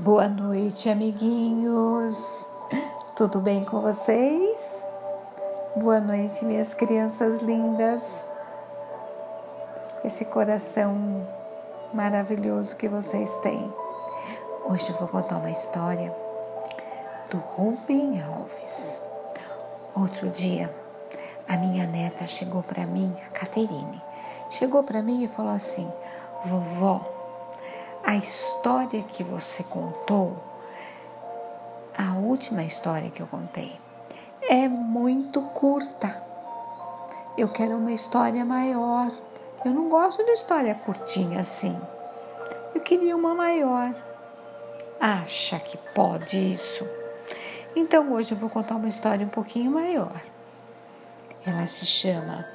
Boa noite, amiguinhos. Tudo bem com vocês? Boa noite, minhas crianças lindas. Esse coração maravilhoso que vocês têm. Hoje eu vou contar uma história do Rubem Alves. Outro dia, a minha neta chegou para mim, a Caterine, chegou para mim e falou assim: "Vovó, a história que você contou, a última história que eu contei, é muito curta. Eu quero uma história maior. Eu não gosto de história curtinha assim. Eu queria uma maior. Acha que pode isso? Então hoje eu vou contar uma história um pouquinho maior. Ela se chama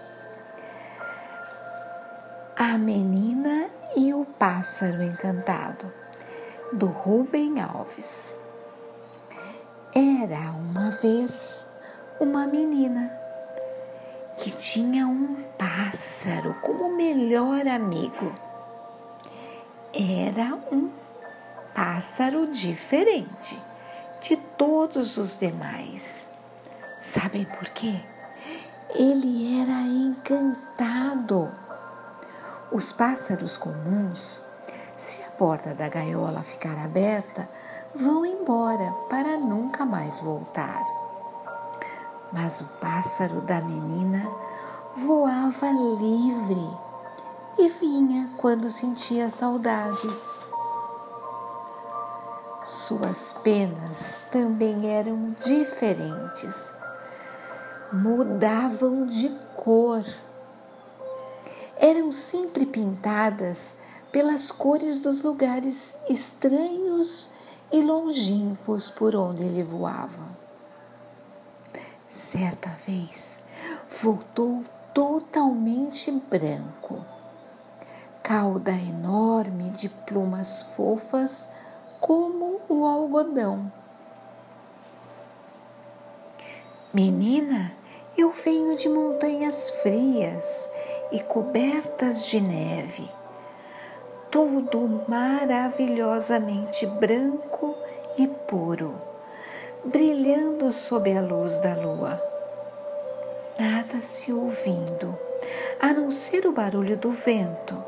A Menina e o Pássaro Encantado, do Rubem Alves. Era uma vez uma menina que tinha um pássaro como melhor amigo. Era um pássaro diferente de todos os demais. Sabem por quê? Ele era encantado os pássaros comuns, se a porta da gaiola ficar aberta, vão embora para nunca mais voltar. Mas o pássaro da menina voava livre e vinha quando sentia saudades. Suas penas também eram diferentes, mudavam de cor eram sempre pintadas pelas cores dos lugares estranhos e longínquos por onde ele voava. Certa vez voltou totalmente branco, cauda enorme de plumas fofas como o algodão. Menina, eu venho de montanhas frias e cobertas de neve, tudo maravilhosamente branco e puro, brilhando sob a luz da lua. Nada se ouvindo, a não ser o barulho do vento,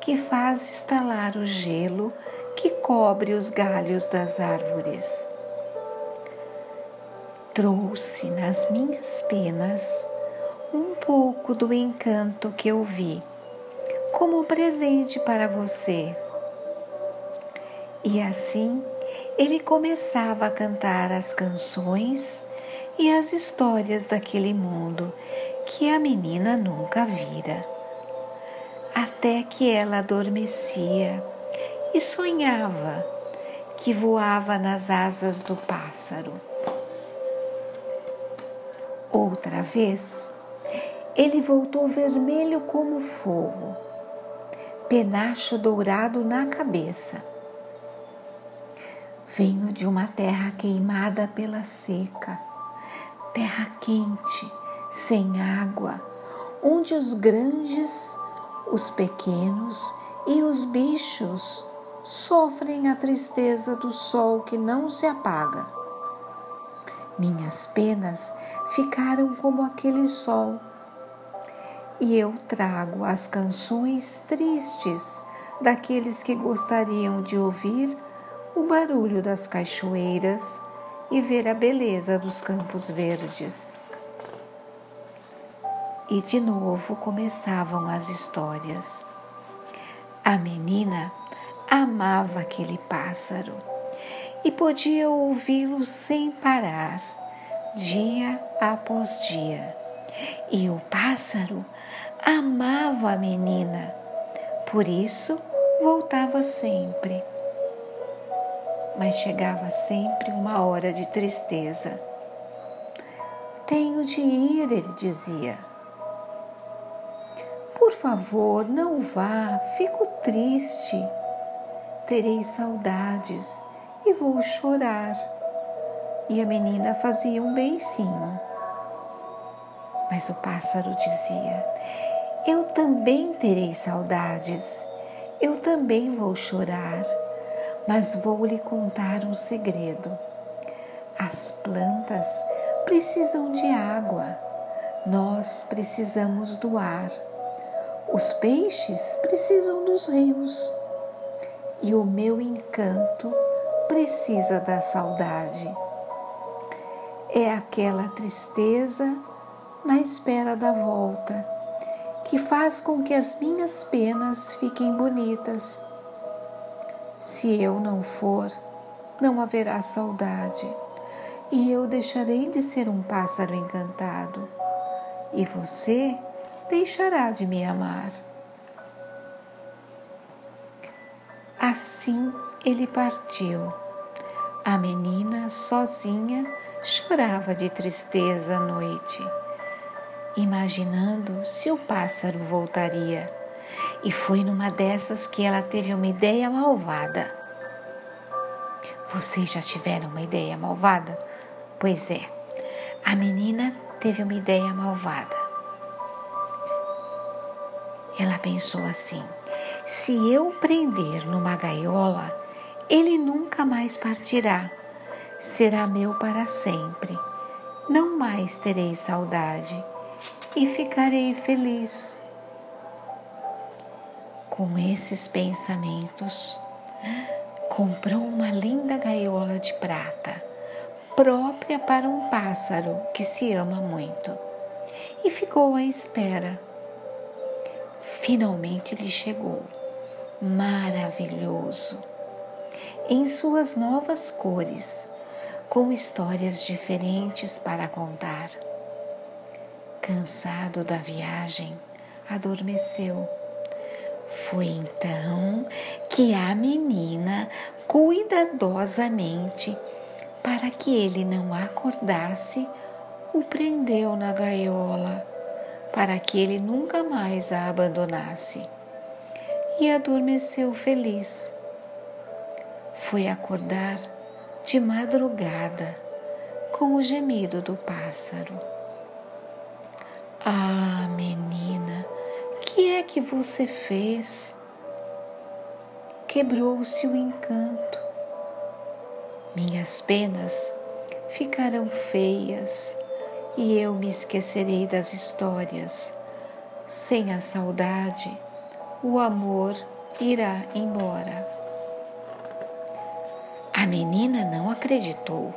que faz estalar o gelo que cobre os galhos das árvores. Trouxe nas minhas penas um pouco do encanto que eu vi, como presente para você. E assim ele começava a cantar as canções e as histórias daquele mundo que a menina nunca vira. Até que ela adormecia e sonhava que voava nas asas do pássaro. Outra vez, ele voltou vermelho como fogo, penacho dourado na cabeça. Venho de uma terra queimada pela seca, terra quente, sem água, onde os grandes, os pequenos e os bichos sofrem a tristeza do sol que não se apaga. Minhas penas ficaram como aquele sol e eu trago as canções tristes daqueles que gostariam de ouvir o barulho das cachoeiras e ver a beleza dos campos verdes. E de novo começavam as histórias. A menina amava aquele pássaro e podia ouvi-lo sem parar, dia após dia. E o pássaro amava a menina, por isso voltava sempre. Mas chegava sempre uma hora de tristeza. Tenho de ir, ele dizia. Por favor, não vá, fico triste. Terei saudades e vou chorar. E a menina fazia um beicinho. Mas o pássaro dizia: eu também terei saudades, eu também vou chorar, mas vou lhe contar um segredo. As plantas precisam de água, nós precisamos do ar, os peixes precisam dos rios. E o meu encanto precisa da saudade. É aquela tristeza na espera da volta que faz com que as minhas penas fiquem bonitas. Se eu não for, não haverá saudade e eu deixarei de ser um pássaro encantado, e você deixará de me amar. Assim ele partiu. A menina, sozinha, chorava de tristeza à noite, imaginando se o pássaro voltaria. E foi numa dessas que ela teve uma ideia malvada. Vocês já tiveram uma ideia malvada? Pois é, a menina teve uma ideia malvada. Ela pensou assim: se eu prender numa gaiola, ele nunca mais partirá. Será meu para sempre. Não mais terei saudade e ficarei feliz. Com esses pensamentos, comprou uma linda gaiola de prata própria para um pássaro que se ama muito. E ficou à espera. Finalmente lhe chegou, maravilhoso, em suas novas cores, com histórias diferentes para contar. Cansado da viagem, adormeceu. Foi então que a menina cuidadosamente para que ele não acordasse, o prendeu na gaiola, para que ele nunca mais a abandonasse. E adormeceu feliz. Foi acordar de madrugada com o gemido do pássaro. Ah, menina, que é que você fez? Quebrou-se o encanto minhas penas ficarão feias e eu me esquecerei das histórias. Sem a saudade, o amor irá embora. A menina não acreditou.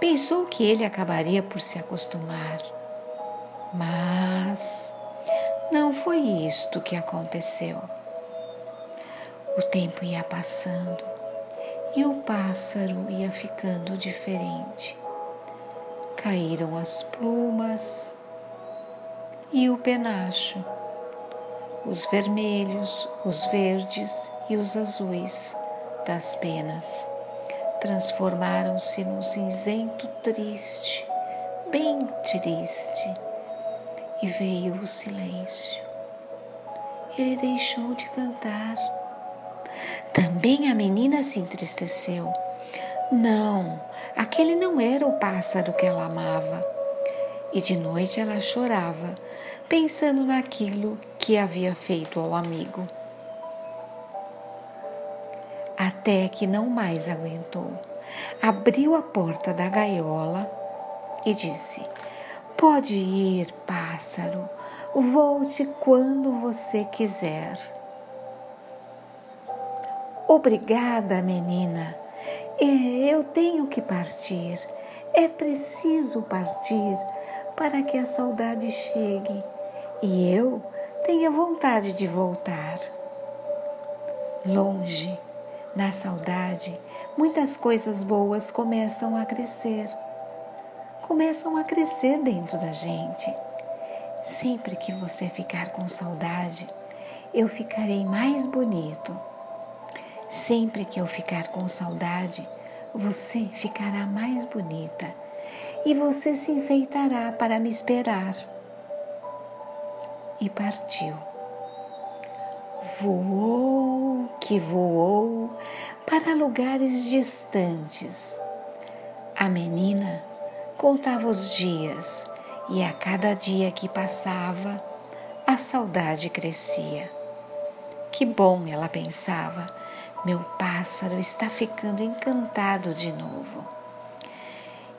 Pensou que ele acabaria por se acostumar. Mas não foi isto que aconteceu. O tempo ia passando e o pássaro ia ficando diferente. Caíram as plumas e o penacho, os vermelhos, os verdes e os azuis das penas transformaram-se num cinzento triste, bem triste, e veio o silêncio. Ele deixou de cantar também a menina se entristeceu. Não, aquele não era o pássaro que ela amava. E de noite ela chorava, pensando naquilo que havia feito ao amigo. Até que não mais aguentou. Abriu a porta da gaiola e disse: Pode ir, pássaro, volte quando você quiser. Obrigada, menina. Eu tenho que partir. É preciso partir para que a saudade chegue e eu tenha vontade de voltar. Longe, na saudade, muitas coisas boas começam a crescer. Começam a crescer dentro da gente. Sempre que você ficar com saudade, eu ficarei mais bonito Sempre que eu ficar com saudade, você ficará mais bonita e você se enfeitará para me esperar. E partiu. Voou, que voou para lugares distantes. A menina contava os dias e a cada dia que passava, a saudade crescia. Que bom, ela pensava, Meu pássaro está ficando encantado de novo.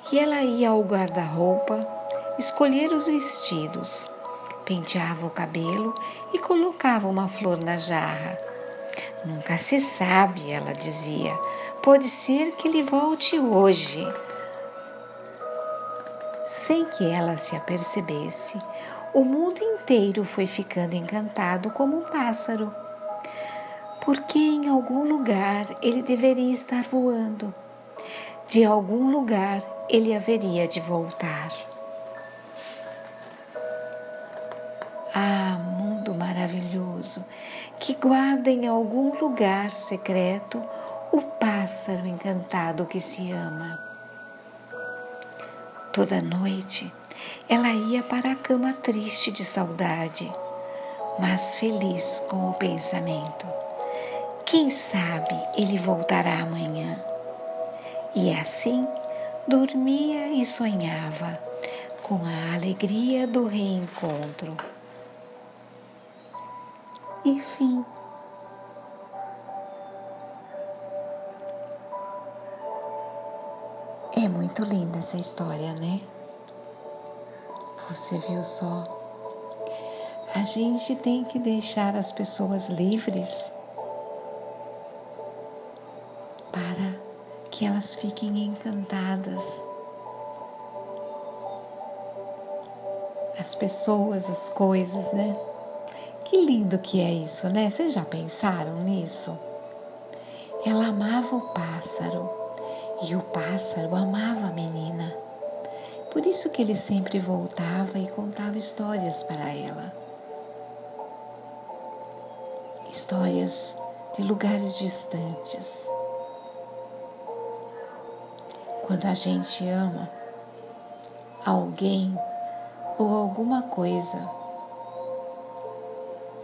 E ela ia ao guarda-roupa escolher os vestidos, penteava o cabelo e colocava uma flor na jarra. Nunca se sabe, ela dizia. Pode ser que ele volte hoje. Sem que ela se apercebesse, o mundo inteiro foi ficando encantado como um pássaro, porque em algum lugar ele deveria estar voando, de algum lugar ele haveria de voltar. Ah, mundo maravilhoso, que guarda em algum lugar secreto o pássaro encantado que se ama. Toda noite ela ia para a cama triste de saudade, mas feliz com o pensamento. Quem sabe ele voltará amanhã. E assim dormia e sonhava com a alegria do reencontro. E fim. É muito linda essa história, né? Você viu só? A gente tem que deixar as pessoas livres para que elas fiquem encantadas. As pessoas, as coisas, né? Que lindo que é isso, né? Vocês já pensaram nisso? Ela amava o pássaro e o pássaro amava a menina. Por isso que ele sempre voltava e contava histórias para ela. Histórias de lugares distantes. Quando a gente ama alguém ou alguma coisa,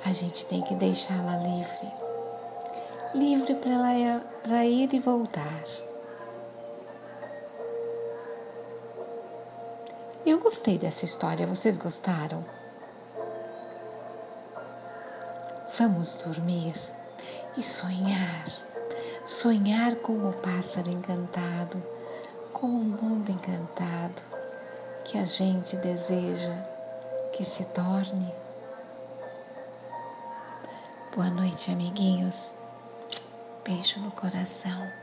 a gente tem que deixá-la livre livre para ir e voltar. Eu gostei dessa história, vocês gostaram? Vamos dormir e sonhar, sonhar com o pássaro encantado, com o mundo encantado que a gente deseja que se torne. Boa noite, amiguinhos. Beijo no coração.